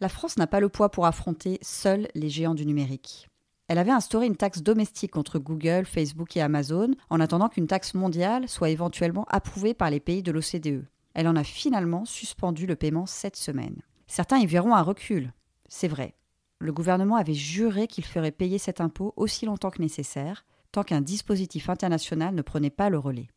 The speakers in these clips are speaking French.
La France n'a pas le poids pour affronter seuls les géants du numérique. Elle avait instauré une taxe domestique contre Google, Facebook et Amazon en attendant qu'une taxe mondiale soit éventuellement approuvée par les pays de l'OCDE. Elle en a finalement suspendu le paiement cette semaine. Certains y verront un recul. C'est vrai. Le gouvernement avait juré qu'il ferait payer cet impôt aussi longtemps que nécessaire, tant qu'un dispositif international ne prenait pas le relais.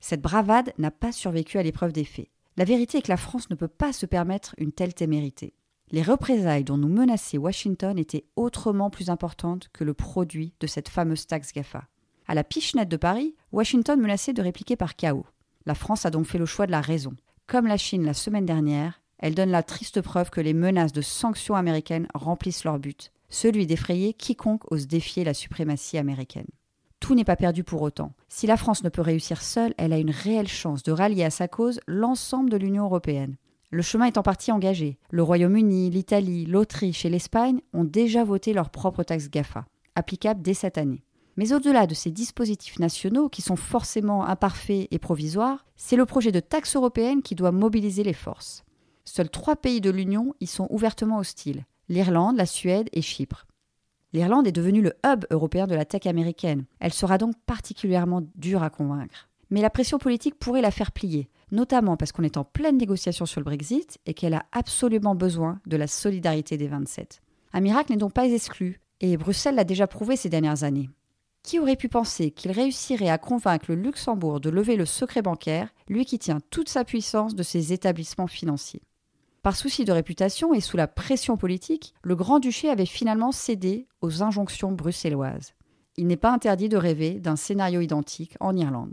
Cette bravade n'a pas survécu à l'épreuve des faits. La vérité est que la France ne peut pas se permettre une telle témérité. Les représailles dont nous menaçait Washington étaient autrement plus importantes que le produit de cette fameuse taxe GAFA. À la pichenette de Paris, Washington menaçait de répliquer par chaos. La France a donc fait le choix de la raison. Comme la Chine la semaine dernière, elle donne la triste preuve que les menaces de sanctions américaines remplissent leur but, celui d'effrayer quiconque ose défier la suprématie américaine. Tout n'est pas perdu pour autant. Si la France ne peut réussir seule, elle a une réelle chance de rallier à sa cause l'ensemble de l'Union européenne. Le chemin est en partie engagé. Le Royaume-Uni, l'Italie, l'Autriche et l'Espagne ont déjà voté leur propre taxe GAFA, applicable dès cette année. Mais au-delà de ces dispositifs nationaux, qui sont forcément imparfaits et provisoires, c'est le projet de taxe européenne qui doit mobiliser les forces. Seuls trois pays de l'Union y sont ouvertement hostiles l'Irlande, la Suède et Chypre. L'Irlande est devenue le hub européen de la tech américaine. Elle sera donc particulièrement dure à convaincre. Mais la pression politique pourrait la faire plier, notamment parce qu'on est en pleine négociation sur le Brexit et qu'elle a absolument besoin de la solidarité des 27. Un miracle n'est donc pas exclu, et Bruxelles l'a déjà prouvé ces dernières années. Qui aurait pu penser qu'il réussirait à convaincre le Luxembourg de lever le secret bancaire, lui qui tient toute sa puissance de ses établissements financiers? Par souci de réputation et sous la pression politique, le Grand-Duché avait finalement cédé aux injonctions bruxelloises. Il n'est pas interdit de rêver d'un scénario identique en Irlande.